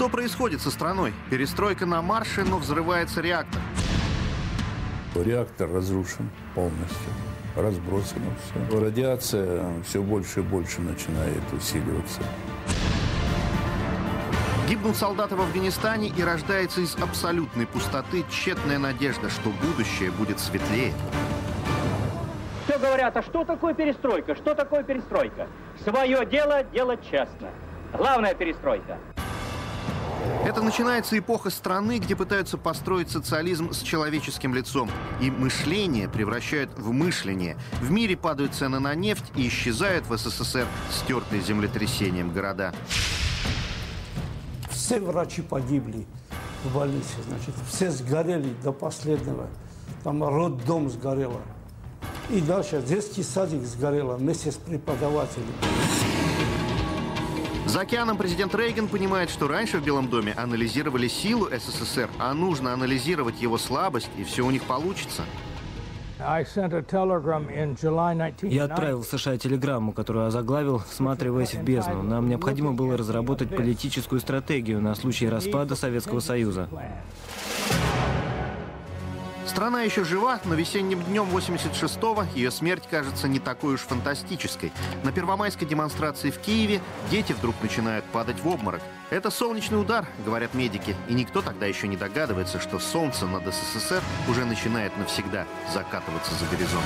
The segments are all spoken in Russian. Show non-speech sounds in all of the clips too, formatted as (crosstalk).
Что происходит со страной? Перестройка на марше, но взрывается реактор. Реактор разрушен полностью, разбросано все. Радиация все больше и больше начинает усиливаться. Гибнут солдаты в Афганистане и рождается из абсолютной пустоты тщетная надежда, что будущее будет светлее. Все говорят, а что такое перестройка? Что такое перестройка? Свое дело делать честно. Главная перестройка. Это начинается эпоха страны, где пытаются построить социализм с человеческим лицом. И мышление превращают в мышление. В мире падают цены на нефть и исчезают в СССР стертые землетрясением города. Все врачи погибли в больнице, значит, все сгорели до последнего. Там роддом сгорело. И дальше детский садик сгорело вместе с преподавателем. За океаном президент Рейган понимает, что раньше в Белом доме анализировали силу СССР, а нужно анализировать его слабость, и все у них получится. Я отправил в США телеграмму, которую озаглавил, всматриваясь в бездну. Нам необходимо было разработать политическую стратегию на случай распада Советского Союза. Страна еще жива, но весенним днем 86-го ее смерть кажется не такой уж фантастической. На первомайской демонстрации в Киеве дети вдруг начинают падать в обморок. Это солнечный удар, говорят медики, и никто тогда еще не догадывается, что солнце над СССР уже начинает навсегда закатываться за горизонт.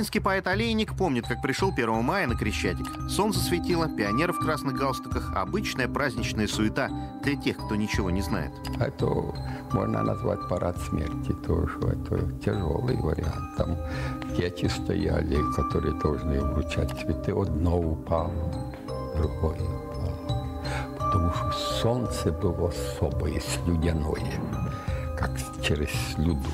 Украинский поэт Олейник помнит, как пришел 1 мая на Крещатик. Солнце светило, пионеры в красных галстуках, обычная праздничная суета для тех, кто ничего не знает. Это можно назвать парад смерти тоже. Это тяжелый вариант. Там дети стояли, которые должны вручать цветы. Одно упало, другое упало. Потому что солнце было особое, слюдяное, как через слюду.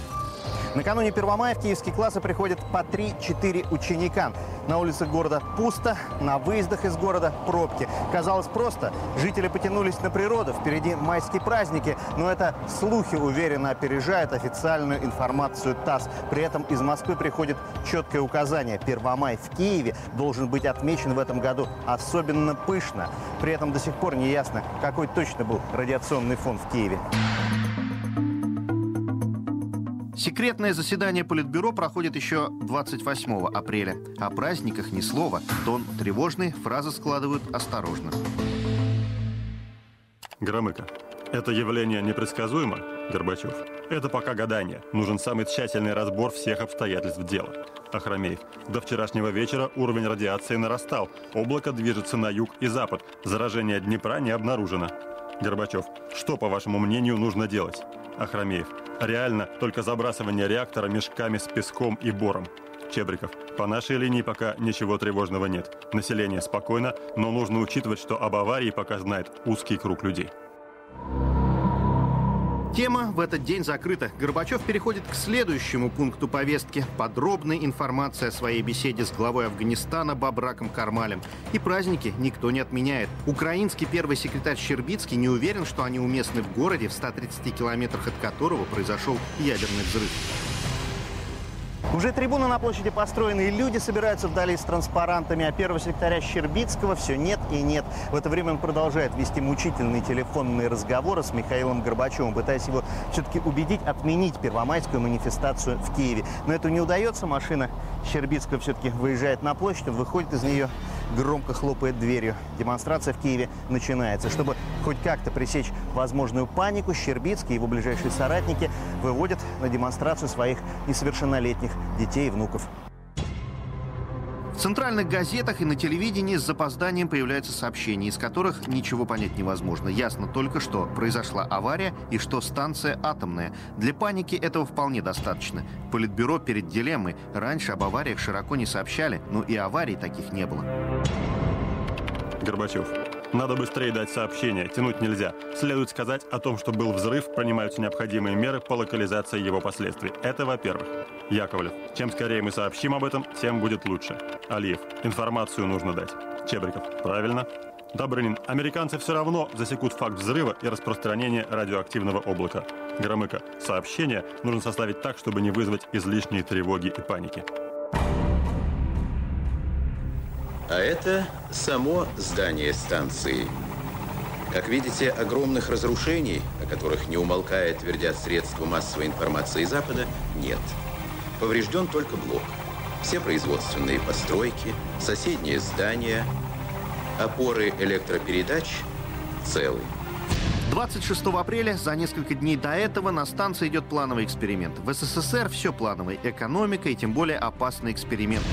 Накануне Первомая в киевские классы приходят по 3-4 ученика. На улицах города пусто, на выездах из города пробки. Казалось просто, жители потянулись на природу, впереди майские праздники, но это слухи уверенно опережают официальную информацию ТАСС. При этом из Москвы приходит четкое указание. Первомай в Киеве должен быть отмечен в этом году особенно пышно. При этом до сих пор не ясно, какой точно был радиационный фон в Киеве. Секретное заседание Политбюро проходит еще 28 апреля. О праздниках ни слова. Тон тревожный, фразы складывают осторожно. Громыко. Это явление непредсказуемо, Горбачев? Это пока гадание. Нужен самый тщательный разбор всех обстоятельств дела. Ахрамеев. До вчерашнего вечера уровень радиации нарастал. Облако движется на юг и запад. Заражение Днепра не обнаружено. Горбачев. Что, по вашему мнению, нужно делать? Ахрамеев. Реально только забрасывание реактора мешками с песком и бором. Чебриков. По нашей линии пока ничего тревожного нет. Население спокойно, но нужно учитывать, что об аварии пока знает узкий круг людей. Тема в этот день закрыта. Горбачев переходит к следующему пункту повестки. Подробная информация о своей беседе с главой Афганистана Бабраком Кармалем. И праздники никто не отменяет. Украинский первый секретарь Щербицкий не уверен, что они уместны в городе, в 130 километрах от которого произошел ядерный взрыв. Уже трибуны на площади построены, и люди собираются вдали с транспарантами, а первого секретаря Щербицкого все нет и нет. В это время он продолжает вести мучительные телефонные разговоры с Михаилом Горбачевым, пытаясь его все-таки убедить отменить первомайскую манифестацию в Киеве. Но это не удается, машина Щербицкого все-таки выезжает на площадь, он выходит из нее, громко хлопает дверью. Демонстрация в Киеве начинается. Чтобы хоть как-то пресечь возможную панику, Щербицкий и его ближайшие соратники выводят на демонстрацию своих несовершеннолетних детей и внуков. В центральных газетах и на телевидении с запозданием появляются сообщения, из которых ничего понять невозможно. Ясно только, что произошла авария и что станция атомная. Для паники этого вполне достаточно. Политбюро перед дилеммой. Раньше об авариях широко не сообщали, но и аварий таких не было. Горбачев. Надо быстрее дать сообщение, тянуть нельзя. Следует сказать о том, что был взрыв, принимаются необходимые меры по локализации его последствий. Это во-первых. Яковлев, чем скорее мы сообщим об этом, тем будет лучше. Алиев, информацию нужно дать. Чебриков, правильно. Добрынин, американцы все равно засекут факт взрыва и распространения радиоактивного облака. Громыко, сообщение нужно составить так, чтобы не вызвать излишние тревоги и паники. А это само здание станции. Как видите, огромных разрушений, о которых не умолкает твердят средства массовой информации Запада, нет. Поврежден только блок. Все производственные постройки, соседние здания, опоры электропередач целы. 26 апреля, за несколько дней до этого, на станции идет плановый эксперимент. В СССР все плановый. Экономика и тем более опасный эксперимент.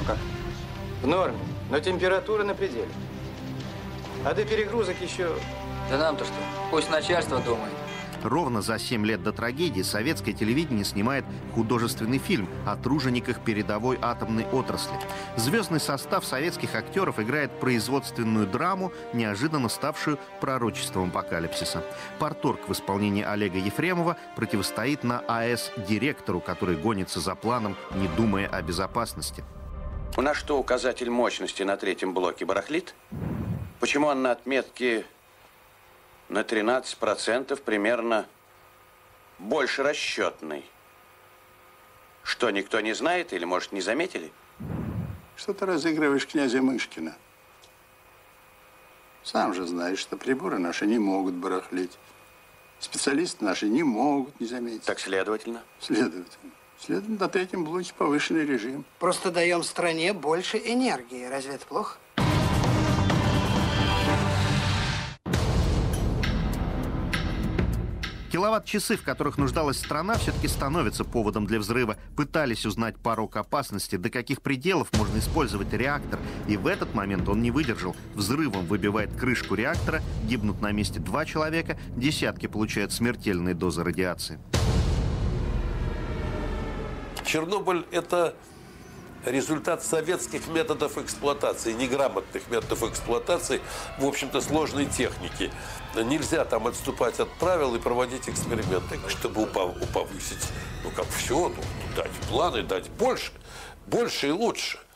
Ну как? В норме, но температура на пределе. А до перегрузок еще... Да нам-то что? Пусть начальство думает. Ровно за 7 лет до трагедии советское телевидение снимает художественный фильм о тружениках передовой атомной отрасли. Звездный состав советских актеров играет производственную драму, неожиданно ставшую пророчеством апокалипсиса. Порторг в исполнении Олега Ефремова противостоит на АЭС директору, который гонится за планом, не думая о безопасности. У нас что, указатель мощности на третьем блоке барахлит? Почему он на отметке на 13% примерно больше расчетный. Что, никто не знает или, может, не заметили? Что ты разыгрываешь князя Мышкина? Сам же знаешь, что приборы наши не могут барахлить. Специалисты наши не могут не заметить. Так следовательно? Следовательно. Следовательно, на третьем блоке повышенный режим. Просто даем стране больше энергии. Разве это плохо? Киловатт-часы, в которых нуждалась страна, все-таки становятся поводом для взрыва. Пытались узнать порог опасности, до каких пределов можно использовать реактор. И в этот момент он не выдержал. Взрывом выбивает крышку реактора, гибнут на месте два человека, десятки получают смертельные дозы радиации. Чернобыль – это результат советских методов эксплуатации, неграмотных методов эксплуатации, в общем-то, сложной техники. Нельзя там отступать от правил и проводить эксперименты, чтобы повысить, ну как все, ну, дать планы, дать больше, больше и лучше –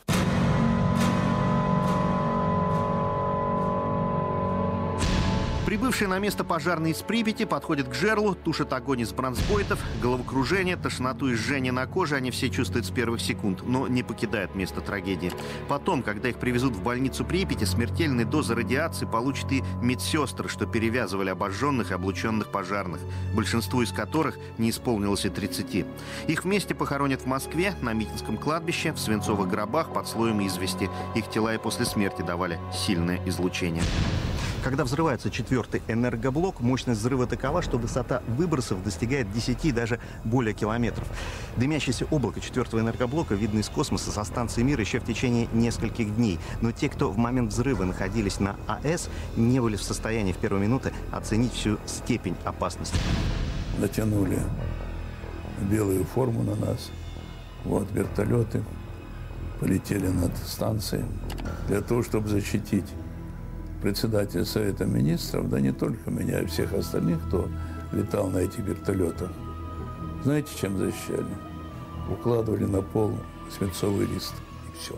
Прибывший на место пожарный из Припяти подходит к жерлу, тушит огонь из бронзбойтов, головокружение, тошноту и жжение на коже они все чувствуют с первых секунд, но не покидают место трагедии. Потом, когда их привезут в больницу Припяти, смертельные дозы радиации получат и медсестры, что перевязывали обожженных и облученных пожарных, большинству из которых не исполнилось и 30. Их вместе похоронят в Москве, на Митинском кладбище, в свинцовых гробах под слоем извести. Их тела и после смерти давали сильное излучение. Когда взрывается четвертый энергоблок, мощность взрыва такова, что высота выбросов достигает 10 даже более километров. Дымящееся облако четвертого энергоблока видно из космоса со станции Мир еще в течение нескольких дней. Но те, кто в момент взрыва находились на АЭС, не были в состоянии в первые минуты оценить всю степень опасности. Натянули белую форму на нас. Вот вертолеты полетели над станцией для того, чтобы защитить председатель Совета Министров, да не только меня, а всех остальных, кто летал на этих вертолетах, знаете, чем защищали? Укладывали на пол свинцовый лист, и все.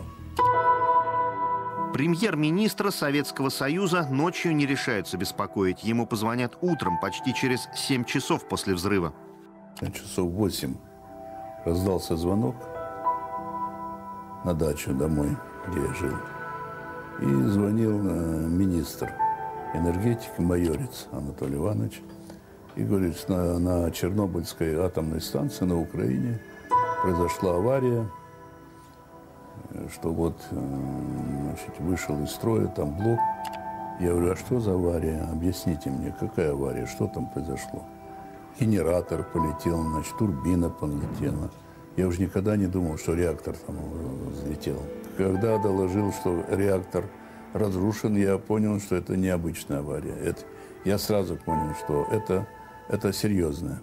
Премьер-министра Советского Союза ночью не решаются беспокоить. Ему позвонят утром, почти через 7 часов после взрыва. Часов 8 раздался звонок на дачу домой, где я жил. И звонил э, министр энергетики Майорец Анатолий Иванович. И говорит, на, на Чернобыльской атомной станции на Украине произошла авария, что вот э, значит, вышел из строя там блок. Я говорю, а что за авария? Объясните мне, какая авария, что там произошло? Генератор полетел, значит, турбина полетела. Я уже никогда не думал, что реактор там взлетел. Когда доложил, что реактор разрушен, я понял, что это необычная авария. Это, я сразу понял, что это, это серьезное.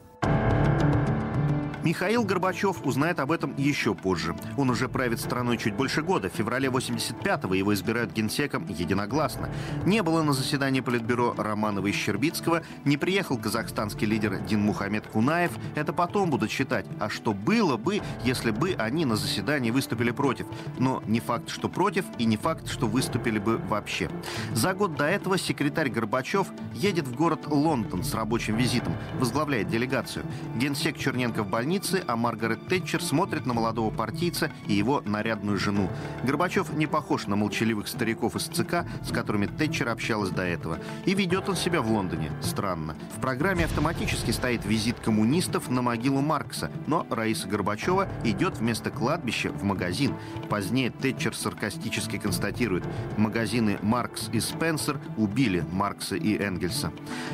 Михаил Горбачев узнает об этом еще позже. Он уже правит страной чуть больше года. В феврале 85-го его избирают генсеком единогласно. Не было на заседании Политбюро Романова и Щербицкого, не приехал казахстанский лидер Дин Мухаммед Кунаев. Это потом будут считать. А что было бы, если бы они на заседании выступили против? Но не факт, что против, и не факт, что выступили бы вообще. За год до этого секретарь Горбачев едет в город Лондон с рабочим визитом, возглавляет делегацию. Генсек Черненко в больнице, а Маргарет Тэтчер смотрит на молодого партийца и его нарядную жену. Горбачев не похож на молчаливых стариков из ЦК, с которыми Тэтчер общалась до этого. И ведет он себя в Лондоне странно. В программе автоматически стоит визит коммунистов на могилу Маркса, но Раиса Горбачева идет вместо кладбища в магазин. Позднее Тэтчер саркастически констатирует, магазины «Маркс» и «Спенсер» убили Маркса и Энгельса.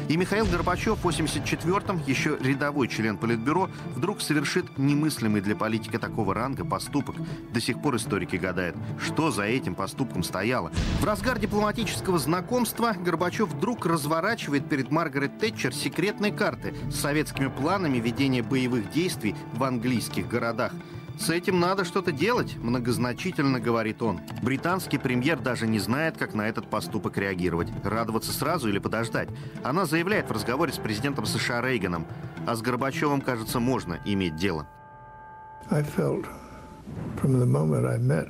И Михаил Горбачев в 84-м, еще рядовой член Политбюро, вдруг совершит немыслимый для политика такого ранга поступок. До сих пор историки гадают, что за этим поступком стояло. В разгар дипломатического знакомства Горбачев вдруг разворачивает перед Маргарет Тэтчер секретные карты с советскими планами ведения боевых действий в английских городах. «С этим надо что-то делать», — многозначительно говорит он. Британский премьер даже не знает, как на этот поступок реагировать. Радоваться сразу или подождать. Она заявляет в разговоре с президентом США Рейганом. А с Горбачевым, кажется, можно иметь дело. I felt from the moment I met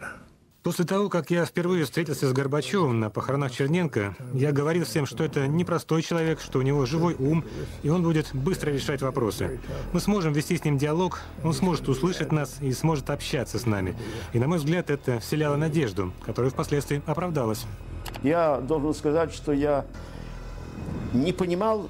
После того, как я впервые встретился с Горбачевым на похоронах Черненко, я говорил всем, что это непростой человек, что у него живой ум, и он будет быстро решать вопросы. Мы сможем вести с ним диалог, он сможет услышать нас и сможет общаться с нами. И, на мой взгляд, это вселяло надежду, которая впоследствии оправдалась. Я должен сказать, что я не понимал,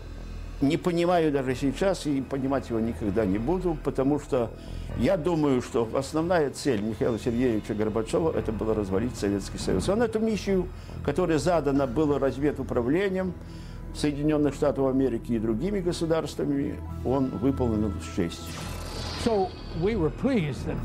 не понимаю даже сейчас, и понимать его никогда не буду, потому что я думаю, что основная цель Михаила Сергеевича Горбачева – это было развалить Советский Союз. Он эту миссию, которая задана была разведуправлением Соединенных Штатов Америки и другими государствами, он выполнил с честью.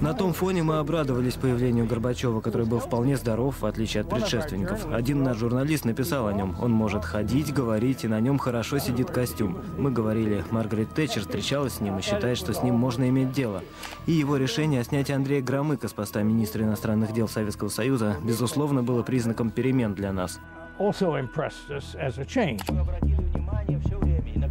На том фоне мы обрадовались появлению Горбачева, который был вполне здоров, в отличие от предшественников. Один наш журналист написал о нем. Он может ходить, говорить, и на нем хорошо сидит костюм. Мы говорили, Маргарет Тэтчер встречалась с ним и считает, что с ним можно иметь дело. И его решение о снятии Андрея Громыка с поста министра иностранных дел Советского Союза, безусловно, было признаком перемен для нас.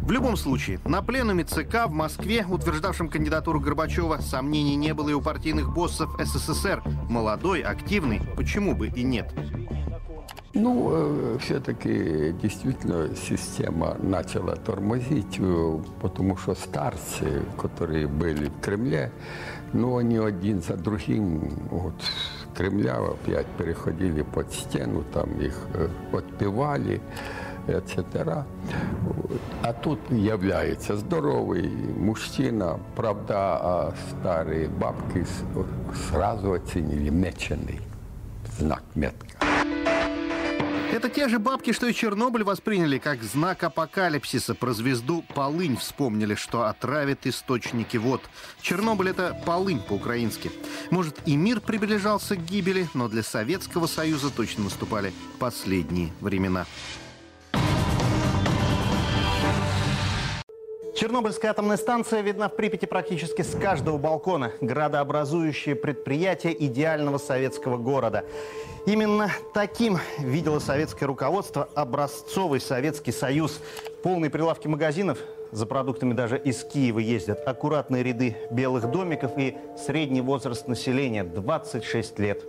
В любом случае, на пленуме ЦК в Москве, утверждавшем кандидатуру Горбачева, сомнений не было и у партийных боссов СССР. Молодой, активный, почему бы и нет? Ну, э, все-таки действительно система начала тормозить, э, потому что старцы, которые были в Кремле, ну, они один за другим вот, Кремля опять переходили под стену, там их э, подпевали etc. А тут является здоровый мужчина, правда, а старые бабки сразу оценили меченый знак метка. Это те же бабки, что и Чернобыль восприняли как знак апокалипсиса. Про звезду Полынь вспомнили, что отравит источники вод. Чернобыль — это полынь по-украински. Может, и мир приближался к гибели, но для Советского Союза точно наступали последние времена. Чернобыльская атомная станция видна в Припяти практически с каждого балкона. Градообразующее предприятие идеального советского города. Именно таким видело советское руководство образцовый Советский Союз. Полные прилавки магазинов, за продуктами даже из Киева ездят. Аккуратные ряды белых домиков и средний возраст населения – 26 лет.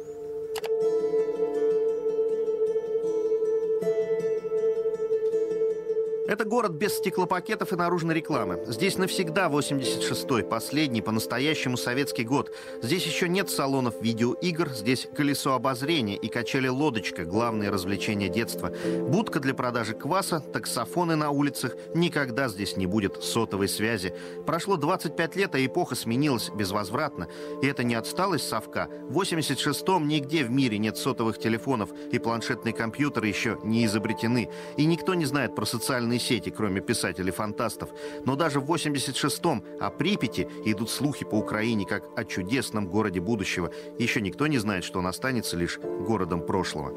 Это город без стеклопакетов и наружной рекламы. Здесь навсегда 86-й, последний по-настоящему советский год. Здесь еще нет салонов видеоигр, здесь колесо обозрения и качели-лодочка – главное развлечение детства. Будка для продажи кваса, таксофоны на улицах. Никогда здесь не будет сотовой связи. Прошло 25 лет, а эпоха сменилась безвозвратно. И это не отсталость совка. В 86-м нигде в мире нет сотовых телефонов, и планшетные компьютеры еще не изобретены. И никто не знает про социальные сети, кроме писателей-фантастов. Но даже в 86-м о Припяти идут слухи по Украине как о чудесном городе будущего. Еще никто не знает, что он останется лишь городом прошлого.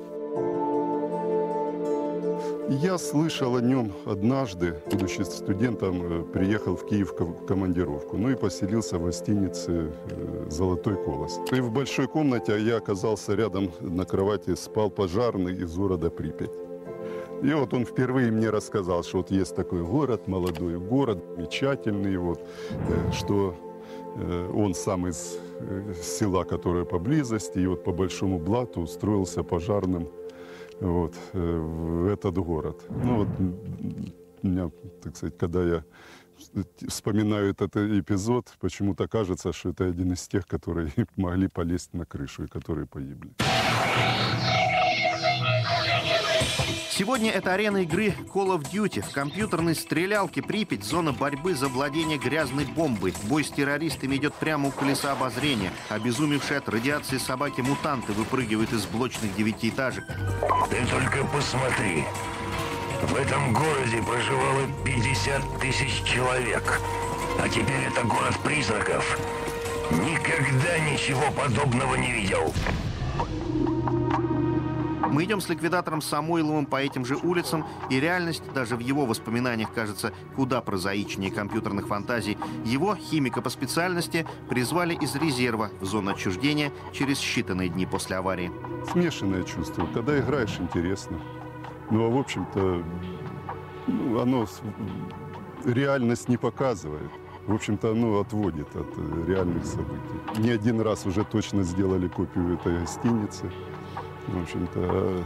Я слышал о нем однажды, будучи студентом, э, приехал в Киев в командировку, ну и поселился в гостинице э, «Золотой колос». И в большой комнате я оказался рядом на кровати, спал пожарный из города Припять. И вот он впервые мне рассказал, что вот есть такой город, молодой город, замечательный, вот, э, что он сам из села, которое поблизости, и вот по большому блату устроился пожарным вот, э, в этот город. Ну вот, меня, так сказать, когда я вспоминаю этот эпизод, почему-то кажется, что это один из тех, которые (laughs) могли полезть на крышу и которые погибли. Сегодня это арена игры Call of Duty. В компьютерной стрелялке Припять зона борьбы за владение грязной бомбой. Бой с террористами идет прямо у колеса обозрения. Обезумевшие от радиации собаки-мутанты выпрыгивают из блочных девятиэтажек. Ты только посмотри. В этом городе проживало 50 тысяч человек. А теперь это город призраков. Никогда ничего подобного не видел. Мы идем с ликвидатором Самойловым по этим же улицам, и реальность даже в его воспоминаниях кажется куда прозаичнее компьютерных фантазий. Его, химика по специальности, призвали из резерва в зону отчуждения через считанные дни после аварии. Смешанное чувство. Когда играешь, интересно. Ну, а в общем-то, ну, оно реальность не показывает. В общем-то, оно отводит от э, реальных событий. Не один раз уже точно сделали копию этой гостиницы. В общем-то,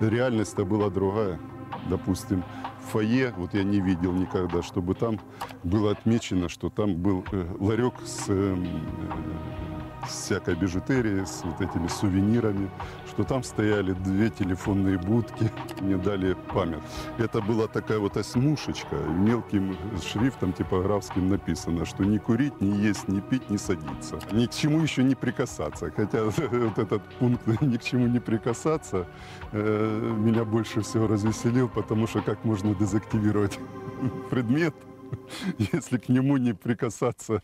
реальность-то была другая. Допустим, в фойе, вот я не видел никогда, чтобы там было отмечено, что там был э, ларек с э, всякой бижутерией, с вот этими сувенирами, что там стояли две телефонные будки, (laughs) мне дали память. Это была такая вот осьмушечка, мелким шрифтом типографским написано, что не курить, не есть, не пить, не садиться. Ни к чему еще не прикасаться. Хотя (laughs) вот этот пункт ни к чему не прикасаться э, меня больше всего развеселил, потому что как можно дезактивировать (laughs) предмет, если к нему не прикасаться.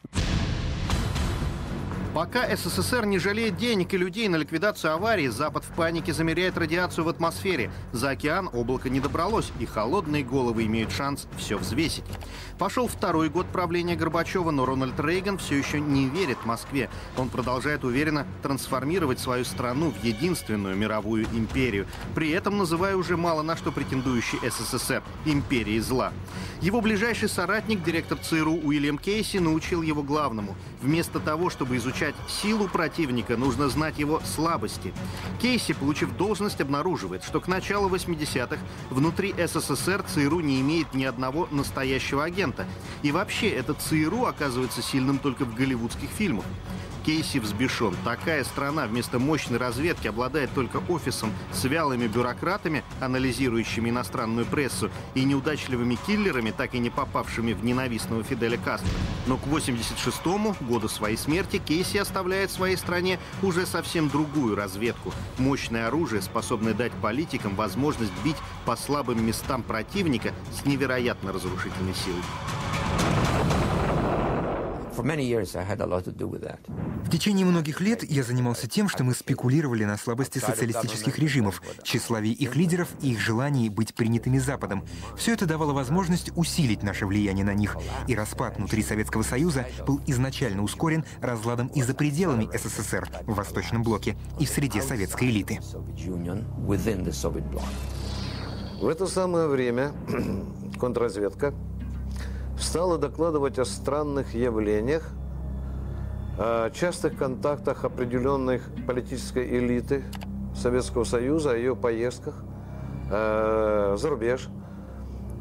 Пока СССР не жалеет денег и людей на ликвидацию аварии, Запад в панике замеряет радиацию в атмосфере. За океан облако не добралось, и холодные головы имеют шанс все взвесить. Пошел второй год правления Горбачева, но Рональд Рейган все еще не верит Москве. Он продолжает уверенно трансформировать свою страну в единственную мировую империю, при этом называя уже мало на что претендующий СССР – империей зла. Его ближайший соратник, директор ЦРУ Уильям Кейси, научил его главному. Вместо того, чтобы изучать силу противника, нужно знать его слабости. Кейси, получив должность, обнаруживает, что к началу 80-х внутри СССР ЦРУ не имеет ни одного настоящего агента. И вообще, этот ЦРУ оказывается сильным только в голливудских фильмах. Кейси взбешен. Такая страна вместо мощной разведки обладает только офисом с вялыми бюрократами, анализирующими иностранную прессу, и неудачливыми киллерами, так и не попавшими в ненавистного Фиделя Кастро. Но к 86-му, году своей смерти, Кейси оставляет своей стране уже совсем другую разведку. Мощное оружие, способное дать политикам возможность бить по слабым местам противника с невероятно разрушительной силой. В течение многих лет я занимался тем, что мы спекулировали на слабости социалистических режимов, тщеславии их лидеров и их желании быть принятыми Западом. Все это давало возможность усилить наше влияние на них, и распад внутри Советского Союза был изначально ускорен разладом и за пределами СССР в Восточном блоке и в среде советской элиты. В это самое время (clears throat) контрразведка стала докладывать о странных явлениях, о частых контактах определенных политической элиты Советского Союза, о ее поездках э, за рубеж,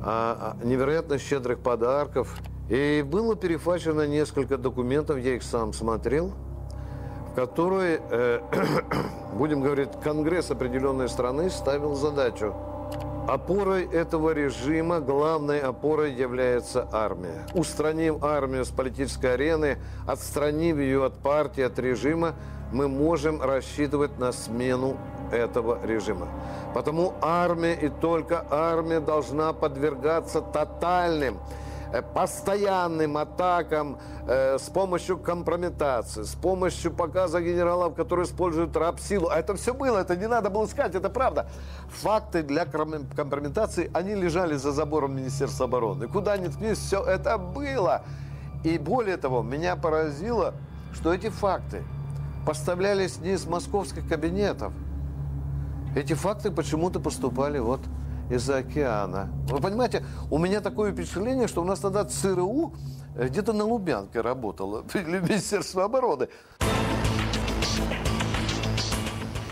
о, невероятно щедрых подарков. И было перехвачено несколько документов, я их сам смотрел, в которые, э, (clears throat) будем говорить, Конгресс определенной страны ставил задачу – Опорой этого режима, главной опорой является армия. Устранив армию с политической арены, отстранив ее от партии, от режима, мы можем рассчитывать на смену этого режима. Потому армия и только армия должна подвергаться тотальным постоянным атакам э, с помощью компрометации, с помощью показа генералов, которые используют рабсилу. А это все было, это не надо было искать, это правда. Факты для компрометации, они лежали за забором Министерства обороны. Куда ни ткнись, все это было. И более того, меня поразило, что эти факты поставлялись не из московских кабинетов. Эти факты почему-то поступали вот из-за океана. Вы понимаете, у меня такое впечатление, что у нас тогда ЦРУ где-то на Лубянке работало, (laughs) или Министерство обороны.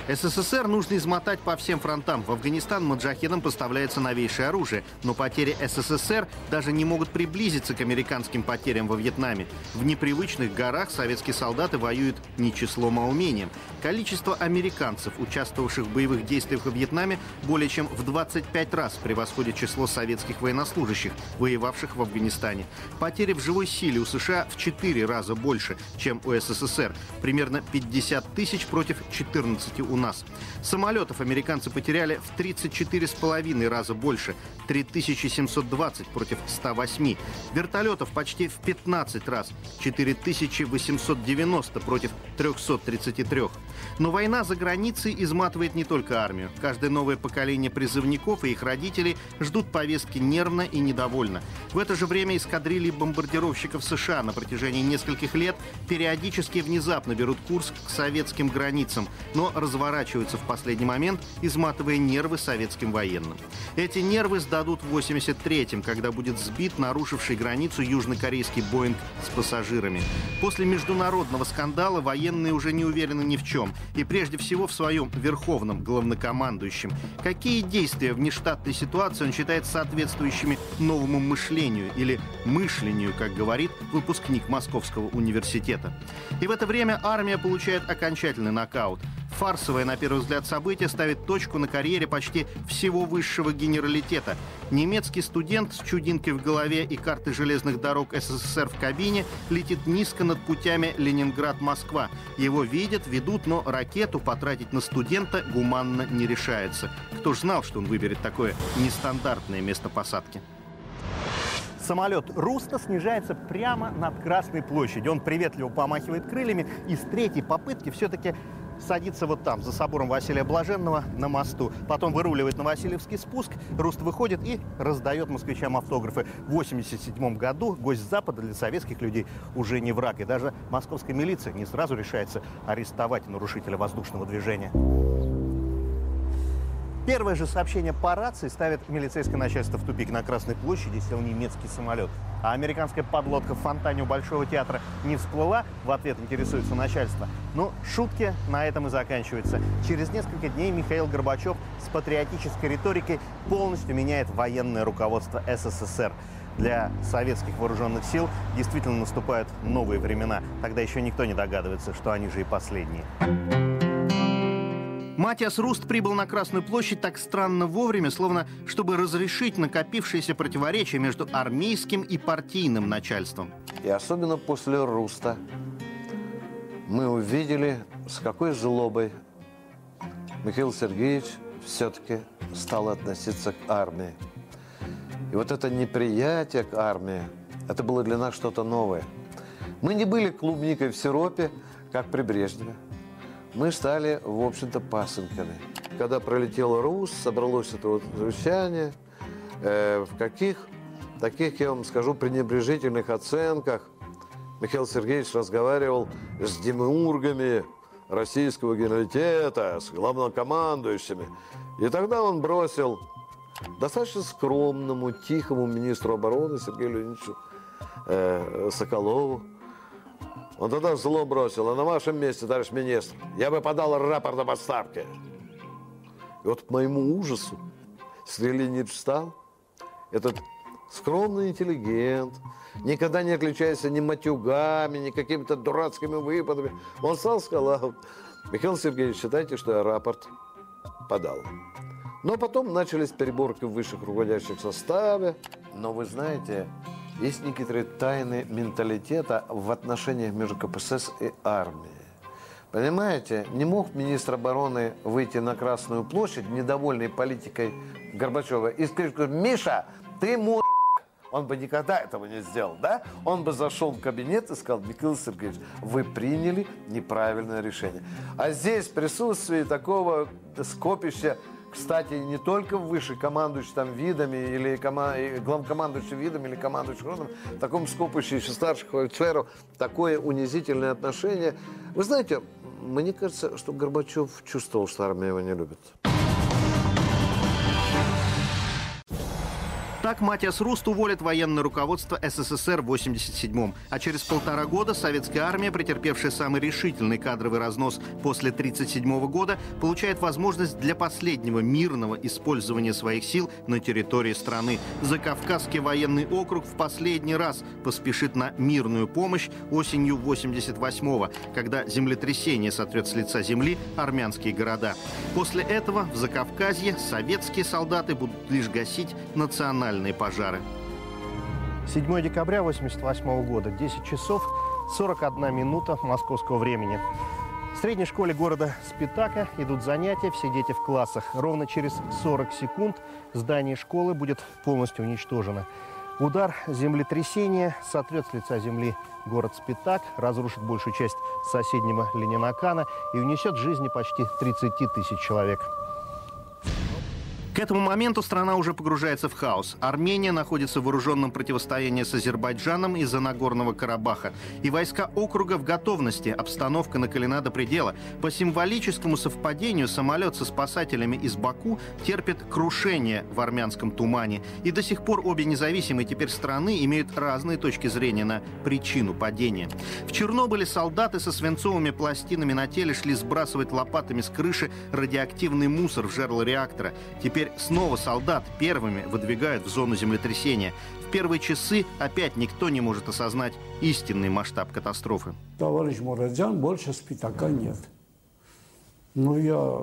СССР нужно измотать по всем фронтам. В Афганистан маджахедам поставляется новейшее оружие, но потери СССР даже не могут приблизиться к американским потерям во Вьетнаме. В непривычных горах советские солдаты воюют не числом, а умением. Количество американцев, участвовавших в боевых действиях во Вьетнаме, более чем в 25 раз превосходит число советских военнослужащих, воевавших в Афганистане. Потери в живой силе у США в 4 раза больше, чем у СССР. Примерно 50 тысяч против 14 у нас. Самолетов американцы потеряли в 34,5 раза больше, 3720 против 108. Вертолетов почти в 15 раз, 4890 против 333. Но война за границей изматывает не только армию. Каждое новое поколение призывников и их родителей ждут повестки нервно и недовольно. В это же время эскадрильи бомбардировщиков США на протяжении нескольких лет периодически внезапно берут курс к советским границам, но разворачиваются в последний момент, изматывая нервы советским военным. Эти нервы сдадут в 83-м, когда будет сбит нарушивший границу южнокорейский Боинг с пассажирами. После международного скандала военные уже не уверены ни в чем, и прежде всего в своем верховном главнокомандующем. Какие действия в нештатной ситуации он считает соответствующими новому мышлению или мышлению, как говорит выпускник Московского университета. И в это время армия получает окончательный нокаут. Фарсовое, на первый взгляд, событие ставит точку на карьере почти всего высшего генералитета. Немецкий студент с чудинкой в голове и картой железных дорог СССР в кабине летит низко над путями Ленинград-Москва. Его видят, ведут, но ракету потратить на студента гуманно не решается. Кто ж знал, что он выберет такое нестандартное место посадки? Самолет Руста снижается прямо над Красной площадью. Он приветливо помахивает крыльями и с третьей попытки все-таки садится вот там, за собором Василия Блаженного на мосту. Потом выруливает на Васильевский спуск, Руст выходит и раздает москвичам автографы. В 87 году гость Запада для советских людей уже не враг. И даже московская милиция не сразу решается арестовать нарушителя воздушного движения. Первое же сообщение по рации ставит милицейское начальство в тупик. На Красной площади сел немецкий самолет. А американская подлодка в фонтане у Большого театра не всплыла. В ответ интересуется начальство. Но шутки на этом и заканчиваются. Через несколько дней Михаил Горбачев с патриотической риторикой полностью меняет военное руководство СССР. Для советских вооруженных сил действительно наступают новые времена. Тогда еще никто не догадывается, что они же и последние. Матиас Руст прибыл на Красную площадь так странно вовремя, словно чтобы разрешить накопившиеся противоречия между армейским и партийным начальством. И особенно после Руста мы увидели, с какой злобой Михаил Сергеевич все-таки стал относиться к армии. И вот это неприятие к армии, это было для нас что-то новое. Мы не были клубникой в сиропе, как при Брежневе мы стали, в общем-то, пасынками. Когда пролетел РУС, собралось это вот совещание, э, в каких таких, я вам скажу, пренебрежительных оценках Михаил Сергеевич разговаривал с демиургами российского генералитета, с главнокомандующими. И тогда он бросил достаточно скромному, тихому министру обороны Сергею Леонидовичу э, Соколову, он тогда зло бросил, а на вашем месте, товарищ министр, я бы подал рапорт об отставке. И вот к моему ужасу Стрелянин встал, этот скромный интеллигент, никогда не отличаясь ни матюгами, ни какими-то дурацкими выпадами. Он стал сказал, Михаил Сергеевич, считайте, что я рапорт подал. Но потом начались переборки в высших руководящих составе. Но вы знаете, есть некоторые тайны менталитета в отношениях между КПСС и армией. Понимаете, не мог министр обороны выйти на Красную площадь, недовольный политикой Горбачева, и сказать, Миша, ты мой он бы никогда этого не сделал, да? Он бы зашел в кабинет и сказал, Михаил Сергеевич, вы приняли неправильное решение. А здесь в присутствии такого скопища кстати, не только выше командующим там видами или кома... главкомандующим видами или командующим родом, в таком скопище еще старших офицеров такое унизительное отношение. Вы знаете, мне кажется, что Горбачев чувствовал, что армия его не любит. Так Матиас Руст уволит военное руководство СССР в 87-м, а через полтора года советская армия, претерпевшая самый решительный кадровый разнос после 1937 года, получает возможность для последнего мирного использования своих сил на территории страны. Закавказский военный округ в последний раз поспешит на мирную помощь осенью 88-го, когда землетрясение сотрет с лица земли армянские города. После этого в Закавказье советские солдаты будут лишь гасить национальные национальные пожары. 7 декабря 1988 года, 10 часов 41 минута московского времени. В средней школе города Спитака идут занятия, все дети в классах. Ровно через 40 секунд здание школы будет полностью уничтожено. Удар землетрясения сотрет с лица земли город Спитак, разрушит большую часть соседнего Ленинакана и унесет жизни почти 30 тысяч человек. К этому моменту страна уже погружается в хаос. Армения находится в вооруженном противостоянии с Азербайджаном из-за Нагорного Карабаха. И войска округа в готовности. Обстановка накалена до предела. По символическому совпадению самолет со спасателями из Баку терпит крушение в армянском тумане. И до сих пор обе независимые теперь страны имеют разные точки зрения на причину падения. В Чернобыле солдаты со свинцовыми пластинами на теле шли сбрасывать лопатами с крыши радиоактивный мусор в жерло реактора. Теперь Теперь снова солдат первыми выдвигают в зону землетрясения. В первые часы опять никто не может осознать истинный масштаб катастрофы. Товарищ Мурадян, больше спитака нет. Ну, я,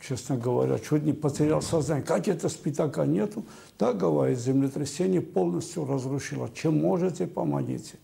честно говоря, чуть не потерял сознание. Как это спитака нету? Так, говорит, землетрясение полностью разрушило. Чем можете, помогите.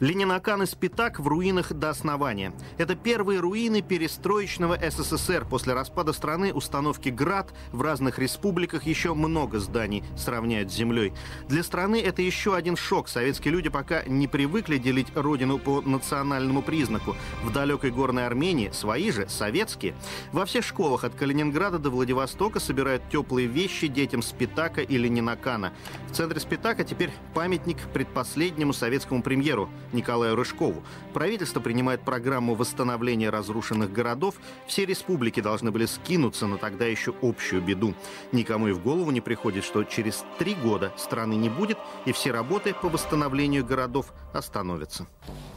Ленинакан и Спитак в руинах до основания. Это первые руины перестроечного СССР. После распада страны установки ГРАД в разных республиках еще много зданий сравняют с землей. Для страны это еще один шок. Советские люди пока не привыкли делить родину по национальному признаку. В далекой горной Армении свои же, советские. Во всех школах от Калининграда до Владивостока собирают теплые вещи детям Спитака и Ленинакана. В центре Спитака теперь памятник предпоследнему советскому премьеру – Николаю Рыжкову. Правительство принимает программу восстановления разрушенных городов. Все республики должны были скинуться на тогда еще общую беду. Никому и в голову не приходит, что через три года страны не будет, и все работы по восстановлению городов остановятся.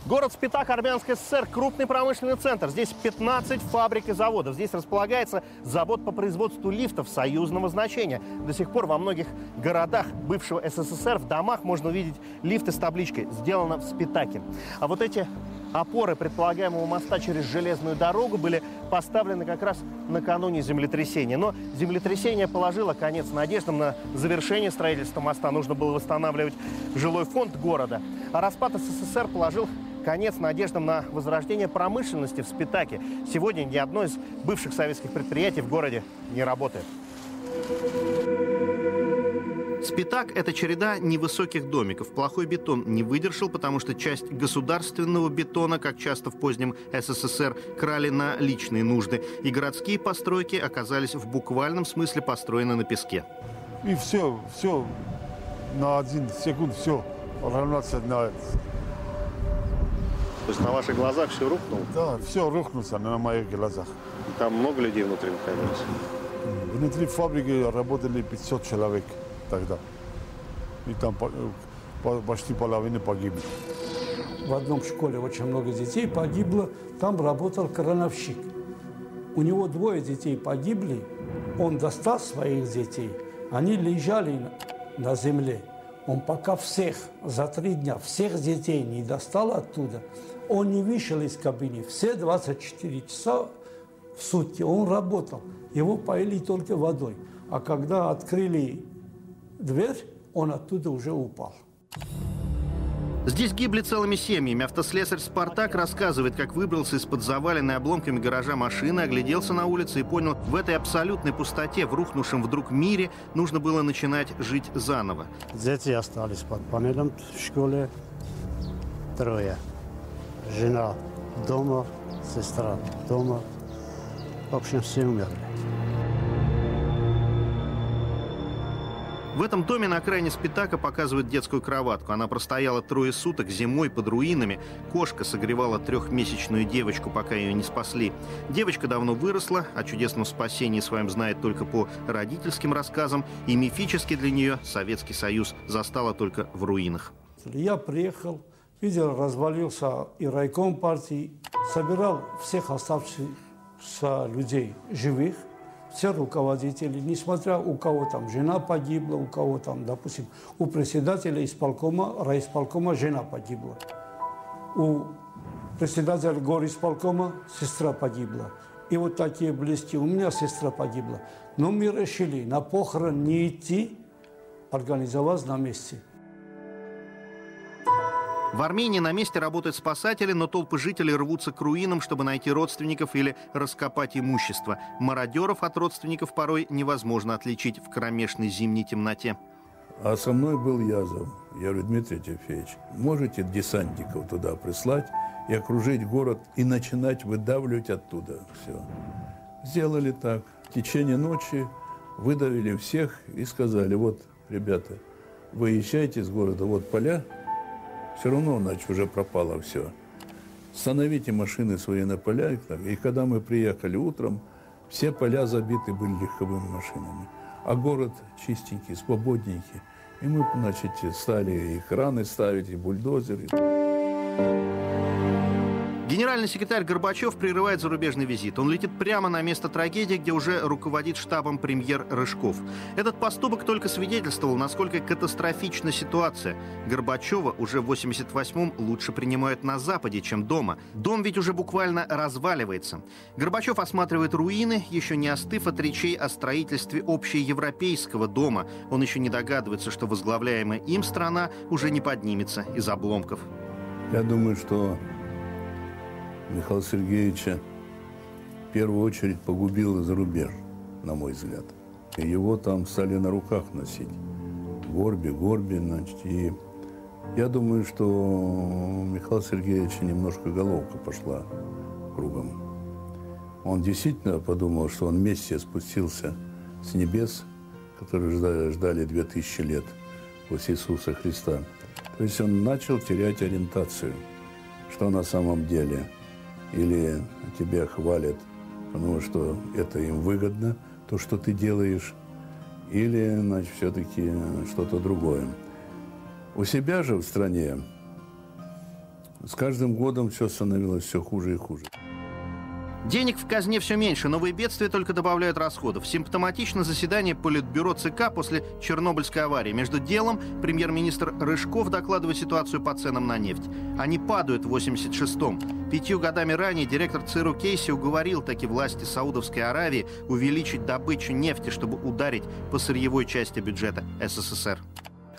Город Спитак, Армянская ССР, крупный промышленный центр. Здесь 15 фабрик и заводов. Здесь располагается завод по производству лифтов союзного значения. До сих пор во многих городах бывшего СССР в домах можно увидеть лифты с табличкой «Сделано в Спитаке». А вот эти опоры предполагаемого моста через железную дорогу были поставлены как раз накануне землетрясения. Но землетрясение положило конец надеждам на завершение строительства моста. Нужно было восстанавливать жилой фонд города. А распад СССР положил конец надеждам на возрождение промышленности в Спитаке. Сегодня ни одно из бывших советских предприятий в городе не работает. Спитак – это череда невысоких домиков. Плохой бетон не выдержал, потому что часть государственного бетона, как часто в позднем СССР, крали на личные нужды. И городские постройки оказались в буквальном смысле построены на песке. И все, все, на один секунд все равняться на то есть на ваших глазах все рухнуло? Да, все рухнуло на моих глазах. Там много людей внутри находилось? Внутри фабрики работали 500 человек тогда. И там почти половина погибли. В одном школе очень много детей погибло. Там работал крановщик. У него двое детей погибли. Он достал своих детей. Они лежали на земле. Он пока всех, за три дня, всех детей не достал оттуда, он не вышел из кабины. Все 24 часа в сутки он работал. Его поили только водой. А когда открыли дверь, он оттуда уже упал. Здесь гибли целыми семьями. Автослесарь «Спартак» рассказывает, как выбрался из-под заваленной обломками гаража машины, огляделся на улице и понял, в этой абсолютной пустоте, в рухнувшем вдруг мире, нужно было начинать жить заново. Дети остались под панелем в школе. Трое. Жена дома, сестра дома. В общем, все умерли. В этом доме на окраине Спитака показывают детскую кроватку. Она простояла трое суток зимой под руинами. Кошка согревала трехмесячную девочку, пока ее не спасли. Девочка давно выросла, о чудесном спасении своем знает только по родительским рассказам. И мифически для нее Советский Союз застала только в руинах. Я приехал, видел, развалился и райком партии, собирал всех оставшихся людей живых, все руководители, несмотря у кого там жена погибла, у кого там, допустим, у председателя исполкома, райисполкома жена погибла, у председателя горисполкома сестра погибла. И вот такие близкие. У меня сестра погибла. Но мы решили на похорон не идти, организовать на месте. В Армении на месте работают спасатели, но толпы жителей рвутся к руинам, чтобы найти родственников или раскопать имущество. Мародеров от родственников порой невозможно отличить в кромешной зимней темноте. А со мной был Язов. Я говорю, Дмитрий Тефеевич, можете десантников туда прислать и окружить город и начинать выдавливать оттуда все. Сделали так. В течение ночи выдавили всех и сказали, вот, ребята, выезжайте из города, вот поля, все равно, значит, уже пропало все. Становите машины свои на поля. И когда мы приехали утром, все поля забиты были легковыми машинами. А город чистенький, свободненький. И мы, значит, стали и краны ставить, и бульдозеры. Генеральный секретарь Горбачев прерывает зарубежный визит. Он летит прямо на место трагедии, где уже руководит штабом премьер Рыжков. Этот поступок только свидетельствовал, насколько катастрофична ситуация. Горбачева уже в 88-м лучше принимают на Западе, чем дома. Дом ведь уже буквально разваливается. Горбачев осматривает руины, еще не остыв от речей о строительстве общеевропейского дома. Он еще не догадывается, что возглавляемая им страна уже не поднимется из обломков. Я думаю, что Михаила Сергеевича в первую очередь погубил за рубеж, на мой взгляд. И его там стали на руках носить. Горби, Горби, значит. И я думаю, что Михаила Сергеевича немножко головка пошла кругом. Он действительно подумал, что он вместе спустился с небес, которые ждали, ждали 2000 лет после Иисуса Христа. То есть он начал терять ориентацию, что на самом деле – или тебя хвалят, потому что это им выгодно, то, что ты делаешь, или, значит, все-таки что-то другое. У себя же в стране с каждым годом все становилось все хуже и хуже. Денег в казне все меньше, новые бедствия только добавляют расходов. Симптоматично заседание Политбюро ЦК после Чернобыльской аварии. Между делом премьер-министр Рыжков докладывает ситуацию по ценам на нефть. Они падают в 86-м. Пятью годами ранее директор ЦРУ Кейси уговорил таки власти Саудовской Аравии увеличить добычу нефти, чтобы ударить по сырьевой части бюджета СССР.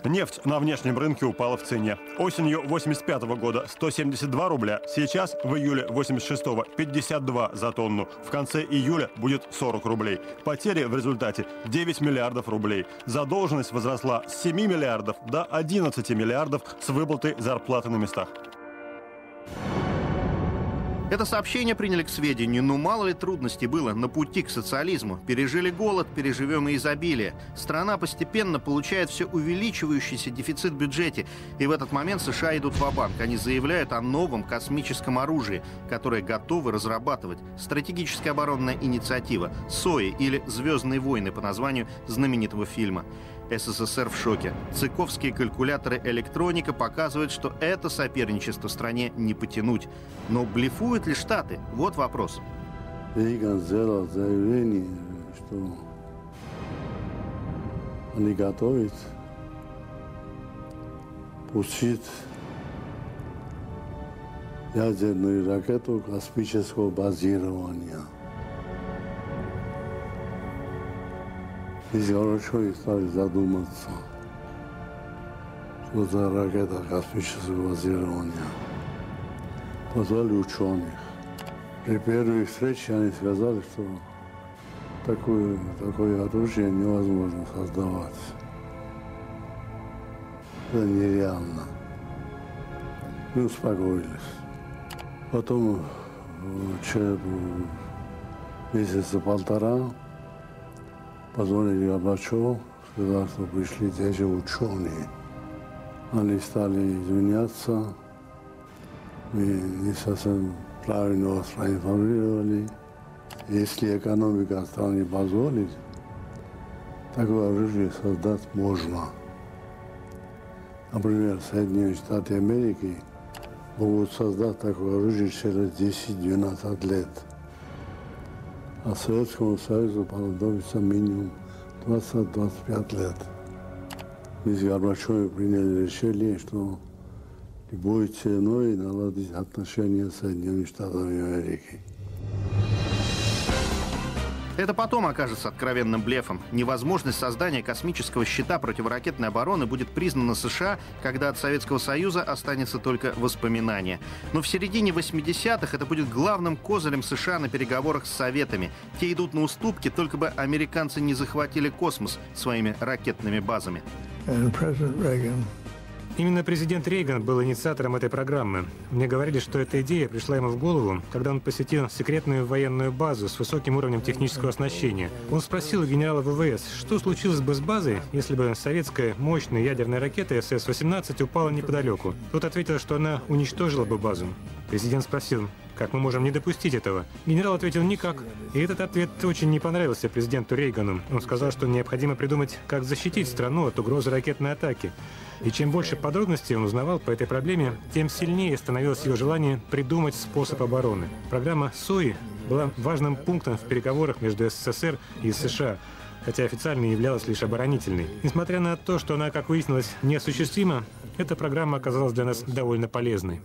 Нефть на внешнем рынке упала в цене. Осенью 85 года 172 рубля, сейчас в июле 86 52 за тонну. В конце июля будет 40 рублей. Потери в результате 9 миллиардов рублей. Задолженность возросла с 7 миллиардов до 11 миллиардов с выплатой зарплаты на местах. Это сообщение приняли к сведению, но мало ли трудностей было на пути к социализму. Пережили голод, переживем и изобилие. Страна постепенно получает все увеличивающийся дефицит в бюджете. И в этот момент США идут в банк Они заявляют о новом космическом оружии, которое готовы разрабатывать. Стратегическая оборонная инициатива «СОИ» или «Звездные войны» по названию знаменитого фильма. СССР в шоке. Цыковские калькуляторы электроника показывают, что это соперничество стране не потянуть. Но блефуют ли Штаты? Вот вопрос. Рейган сделал заявление, что они готовят пустить ядерную ракету космического базирования – Здесь хорошо и стали задуматься, что за ракета космического базирования. Позвали ученых. При первой встрече они сказали, что такое, такое оружие невозможно создавать. Это нереально. Мы успокоились. Потом через месяца полтора позвонили Горбачеву, сказал, что пришли те же ученые. Они стали извиняться, мы не совсем правильно вас проинформировали. Если экономика страны позволит, такое оружие создать можно. Например, Соединенные Штаты Америки могут создать такое оружие через 10-12 лет. А Советскому Союзу понадобится минимум 20-25 лет. Мы с Горбачевым приняли решение, что любой ценой наладить отношения с Соединенными Штатами Америки. Это потом окажется откровенным блефом. Невозможность создания космического щита противоракетной обороны будет признана США, когда от Советского Союза останется только воспоминание. Но в середине 80-х это будет главным козырем США на переговорах с Советами. Те идут на уступки, только бы американцы не захватили космос своими ракетными базами. Именно президент Рейган был инициатором этой программы. Мне говорили, что эта идея пришла ему в голову, когда он посетил секретную военную базу с высоким уровнем технического оснащения. Он спросил генерала ВВС, что случилось бы с базой, если бы советская мощная ядерная ракета СС-18 упала неподалеку. Тот ответил, что она уничтожила бы базу. Президент спросил, как мы можем не допустить этого? Генерал ответил «никак». И этот ответ очень не понравился президенту Рейгану. Он сказал, что необходимо придумать, как защитить страну от угрозы ракетной атаки. И чем больше подробностей он узнавал по этой проблеме, тем сильнее становилось его желание придумать способ обороны. Программа СОИ была важным пунктом в переговорах между СССР и США, хотя официально являлась лишь оборонительной. Несмотря на то, что она, как выяснилось, неосуществима, эта программа оказалась для нас довольно полезной.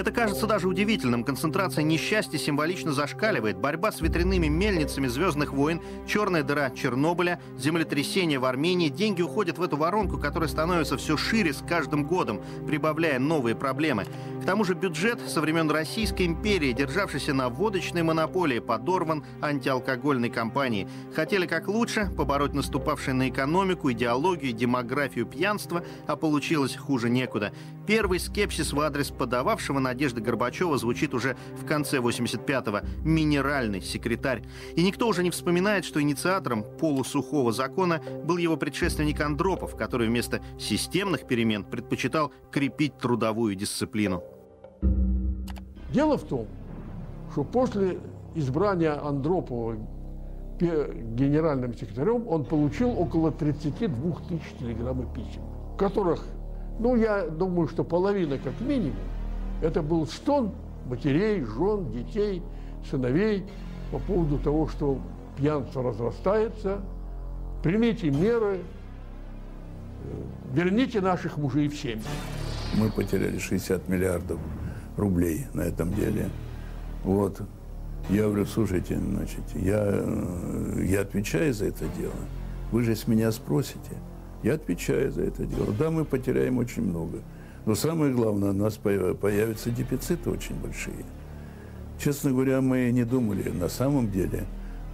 Это кажется даже удивительным. Концентрация несчастья символично зашкаливает. Борьба с ветряными мельницами «Звездных войн», черная дыра Чернобыля, землетрясение в Армении. Деньги уходят в эту воронку, которая становится все шире с каждым годом, прибавляя новые проблемы. К тому же бюджет со времен Российской империи, державшийся на водочной монополии, подорван антиалкогольной компанией. Хотели как лучше побороть наступавшие на экономику, идеологию, демографию пьянства, а получилось хуже некуда. Первый скепсис в адрес подававшего Надежды Горбачева звучит уже в конце 85-го. Минеральный секретарь. И никто уже не вспоминает, что инициатором полусухого закона был его предшественник Андропов, который вместо системных перемен предпочитал крепить трудовую дисциплину. Дело в том, что после избрания Андропова генеральным секретарем он получил около 32 тысяч телеграмм и писем, в которых, ну, я думаю, что половина как минимум, это был стон матерей, жен, детей, сыновей по поводу того, что пьянство разрастается, примите меры, верните наших мужей в семьи. Мы потеряли 60 миллиардов рублей на этом деле. Вот. Я говорю, слушайте, значит, я, э, я отвечаю за это дело. Вы же с меня спросите. Я отвечаю за это дело. Да, мы потеряем очень много. Но самое главное, у нас появятся дефициты очень большие. Честно говоря, мы не думали. На самом деле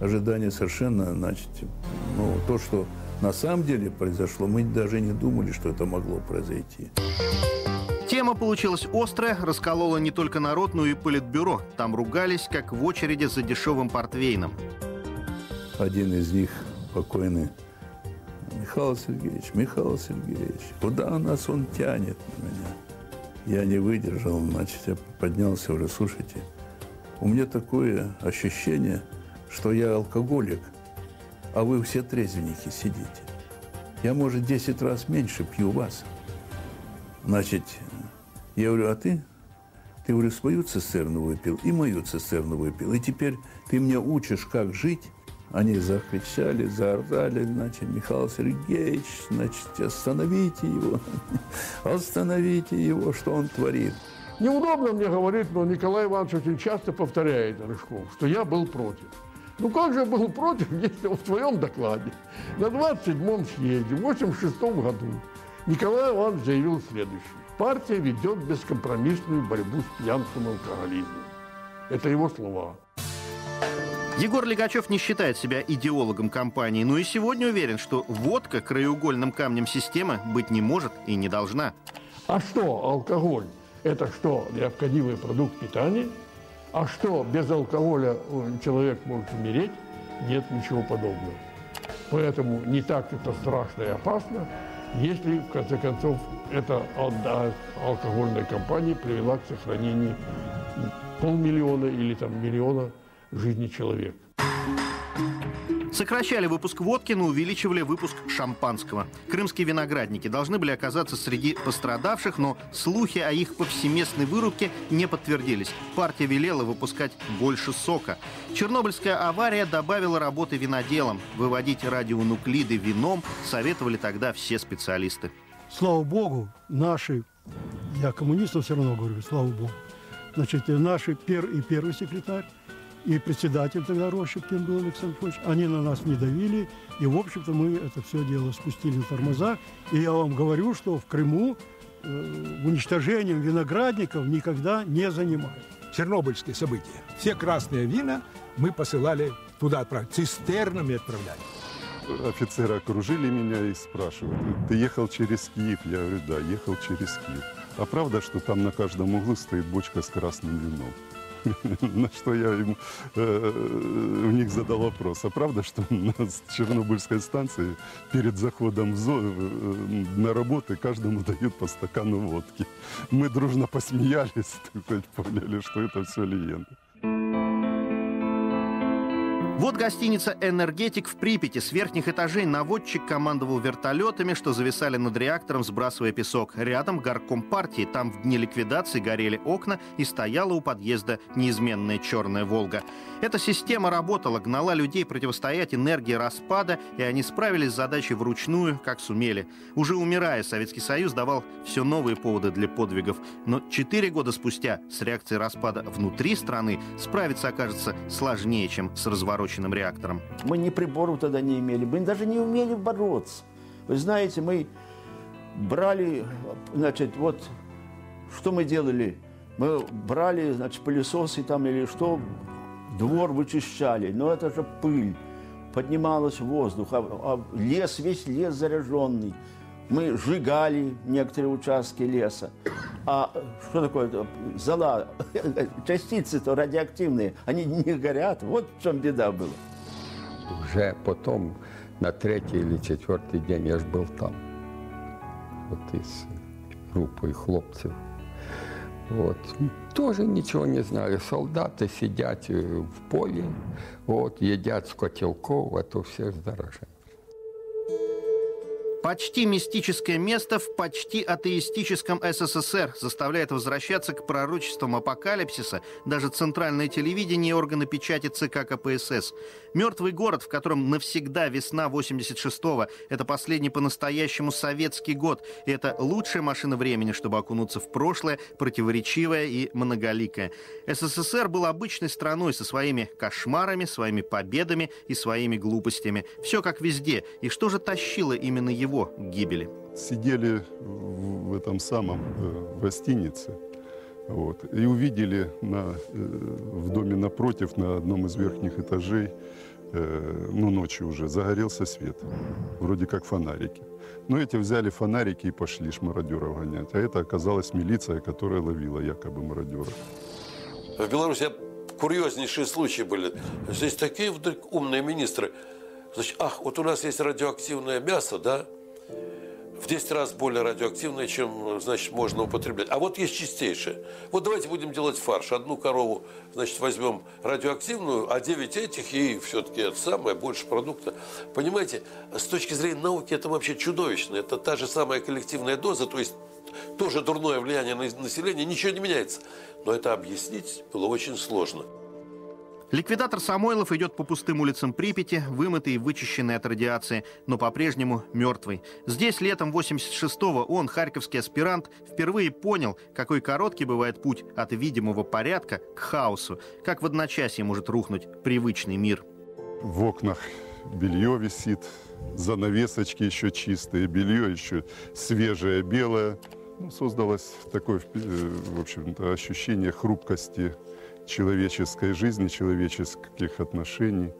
ожидания совершенно, значит, ну, то, что на самом деле произошло, мы даже не думали, что это могло произойти. Тема получилась острая, расколола не только народ, но и политбюро. Там ругались, как в очереди за дешевым портвейном. Один из них, покойный Михаил Сергеевич, Михаил Сергеевич, куда нас он тянет меня? Я не выдержал, значит, я поднялся, говорю, слушайте, у меня такое ощущение, что я алкоголик, а вы все трезвенники сидите. Я, может, 10 раз меньше пью вас. Значит, я говорю, а ты? Ты, говорю, свою цистерну выпил и мою цистерну выпил. И теперь ты мне учишь, как жить, они закричали, заорали, значит, Михаил Сергеевич, значит, остановите его, (laughs) остановите его, что он творит. Неудобно мне говорить, но Николай Иванович очень часто повторяет Рыжков, что я был против. Ну как же был против, (laughs) если в своем докладе на 27-м съезде в 86 году Николай Иванович заявил следующее. Партия ведет бескомпромиссную борьбу с пьянством и алкоголизмом. Это его слова. Егор Легачев не считает себя идеологом компании, но и сегодня уверен, что водка краеугольным камнем системы быть не может и не должна. А что алкоголь? Это что, необходимый продукт питания? А что, без алкоголя человек может умереть? Нет ничего подобного. Поэтому не так это страшно и опасно, если, в конце концов, эта алкогольная компания привела к сохранению полмиллиона или там миллиона жизни человека. Сокращали выпуск водки, но увеличивали выпуск шампанского. Крымские виноградники должны были оказаться среди пострадавших, но слухи о их повсеместной вырубке не подтвердились. Партия велела выпускать больше сока. Чернобыльская авария добавила работы виноделам. Выводить радионуклиды вином советовали тогда все специалисты. Слава богу, наши, я коммунистам все равно говорю, слава богу, значит, наши пер и первый секретарь, и председатель тогда Рощепкин был Александр Федорович, они на нас не давили, и, в общем-то, мы это все дело спустили на тормоза. И я вам говорю, что в Крыму э, уничтожением виноградников никогда не занимались. Чернобыльские события. Все красные вина мы посылали туда отправить, цистернами отправляли. Офицеры окружили меня и спрашивают, ты ехал через Киев? Я говорю, да, ехал через Киев. А правда, что там на каждом углу стоит бочка с красным вином? (laughs) На что я им, э, у них задал вопрос. А правда, что на (laughs) Чернобыльской станции перед заходом э, на работы каждому (laughs) дают по стакану водки? Мы дружно посмеялись, поняли, что это все легенда. Вот гостиница «Энергетик» в Припяти. С верхних этажей наводчик командовал вертолетами, что зависали над реактором, сбрасывая песок. Рядом горком партии. Там в дни ликвидации горели окна и стояла у подъезда неизменная черная «Волга». Эта система работала, гнала людей противостоять энергии распада, и они справились с задачей вручную, как сумели. Уже умирая, Советский Союз давал все новые поводы для подвигов. Но четыре года спустя с реакцией распада внутри страны справиться окажется сложнее, чем с развороченным реактором. Мы ни приборов тогда не имели, мы даже не умели бороться. Вы знаете, мы брали, значит, вот что мы делали? Мы брали, значит, пылесосы там или что, двор вычищали, но это же пыль, поднималась в воздух, а, а лес, весь лес заряженный. Мы сжигали некоторые участки леса. А что такое зола? (laughs) Частицы-то радиоактивные, они не горят. Вот в чем беда была. Уже потом, на третий или четвертый день я ж был там. Вот из группы хлопцев. Вот. Тоже ничего не знали. Солдаты сидят в поле, вот, едят с котелков, а то все заражены. Почти мистическое место в почти атеистическом СССР заставляет возвращаться к пророчествам апокалипсиса даже центральное телевидение и органы печати ЦК КПСС. Мертвый город, в котором навсегда весна 86-го, это последний по-настоящему советский год, и это лучшая машина времени, чтобы окунуться в прошлое, противоречивое и многоликое. СССР был обычной страной со своими кошмарами, своими победами и своими глупостями. Все как везде. И что же тащило именно его его гибели. Сидели в этом самом э, в гостинице вот, и увидели на, э, в доме напротив, на одном из верхних этажей, э, ну, ночью уже, загорелся свет, вроде как фонарики. Но эти взяли фонарики и пошли шмародеров гонять. А это оказалась милиция, которая ловила якобы мародеров. В Беларуси курьезнейшие случаи были. Здесь такие вдруг умные министры. Значит, ах, вот у нас есть радиоактивное мясо, да? В 10 раз более радиоактивное, чем, значит, можно употреблять. А вот есть чистейшее. Вот давайте будем делать фарш. Одну корову, значит, возьмем радиоактивную, а 9 этих, и все-таки это самое, больше продукта. Понимаете, с точки зрения науки это вообще чудовищно. Это та же самая коллективная доза, то есть тоже дурное влияние на население, ничего не меняется. Но это объяснить было очень сложно. Ликвидатор Самойлов идет по пустым улицам Припяти, вымытый и вычищенный от радиации, но по-прежнему мертвый. Здесь летом 86-го он, харьковский аспирант, впервые понял, какой короткий бывает путь от видимого порядка к хаосу, как в одночасье может рухнуть привычный мир. В окнах белье висит, занавесочки еще чистые, белье еще свежее, белое. Ну, создалось такое, э, в общем-то, ощущение хрупкости человеческой жизни, человеческих отношений,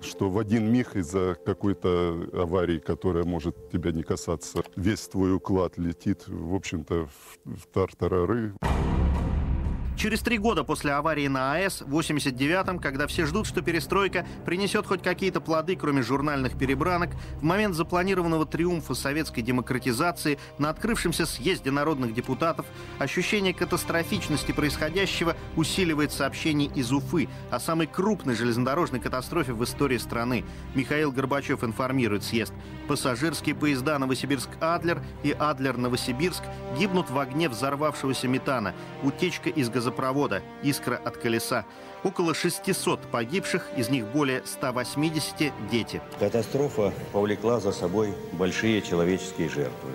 что в один миг из-за какой-то аварии, которая может тебя не касаться, весь твой уклад летит, в общем-то, в, в тартарары. Через три года после аварии на АЭС, в 89-м, когда все ждут, что перестройка принесет хоть какие-то плоды, кроме журнальных перебранок, в момент запланированного триумфа советской демократизации на открывшемся съезде народных депутатов ощущение катастрофичности происходящего усиливает сообщение из Уфы о самой крупной железнодорожной катастрофе в истории страны. Михаил Горбачев информирует съезд. Пассажирские поезда Новосибирск-Адлер и Адлер-Новосибирск гибнут в огне взорвавшегося метана. Утечка из газопровода газопровода «Искра от колеса». Около 600 погибших, из них более 180 – дети. Катастрофа повлекла за собой большие человеческие жертвы.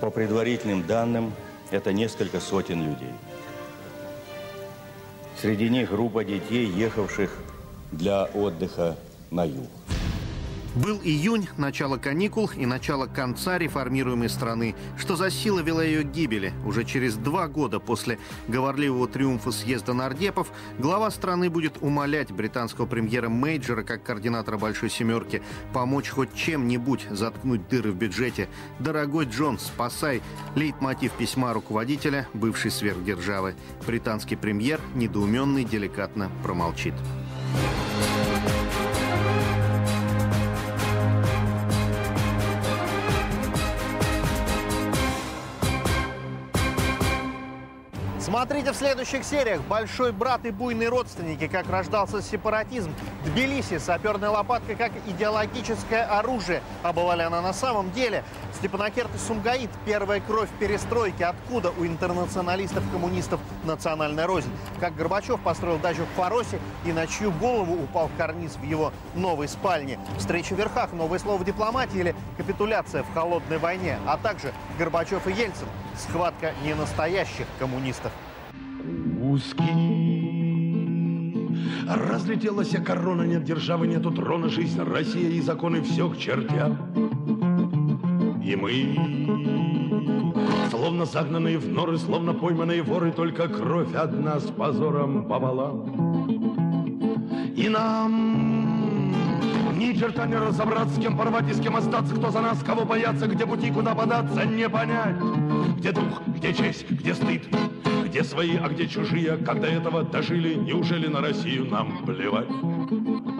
По предварительным данным, это несколько сотен людей. Среди них группа детей, ехавших для отдыха на юг. Был июнь, начало каникул и начало конца реформируемой страны, что за сила вела ее к гибели. Уже через два года после говорливого триумфа съезда нардепов глава страны будет умолять британского премьера Мейджора, как координатора «Большой семерки», помочь хоть чем-нибудь заткнуть дыры в бюджете. «Дорогой Джон, спасай!» Лейтмотив письма руководителя бывшей сверхдержавы. Британский премьер, недоуменный, деликатно промолчит. Смотрите в следующих сериях «Большой брат и буйные родственники. Как рождался сепаратизм». Тбилиси. Саперная лопатка как идеологическое оружие. А бывала ли она на самом деле? Степанакерт и Сумгаит. Первая кровь перестройки. Откуда у интернационалистов-коммунистов национальная рознь? Как Горбачев построил дачу в Фаросе и на чью голову упал карниз в его новой спальне? Встреча в верхах. Новое слово дипломатии или капитуляция в холодной войне? А также Горбачев и Ельцин. Схватка ненастоящих коммунистов. Узкий. Разлетелась корона, нет державы, нету трона, жизнь, Россия и законы все к чертям. И мы, словно загнанные в норы, словно пойманные воры, только кровь одна с позором пополам. И нам ни черта не разобраться, с кем порвать и с кем остаться, кто за нас, кого бояться, где пути, куда податься, не понять. Где дух, где честь, где стыд, где свои, а где чужие, когда этого дожили, неужели на Россию нам плевать?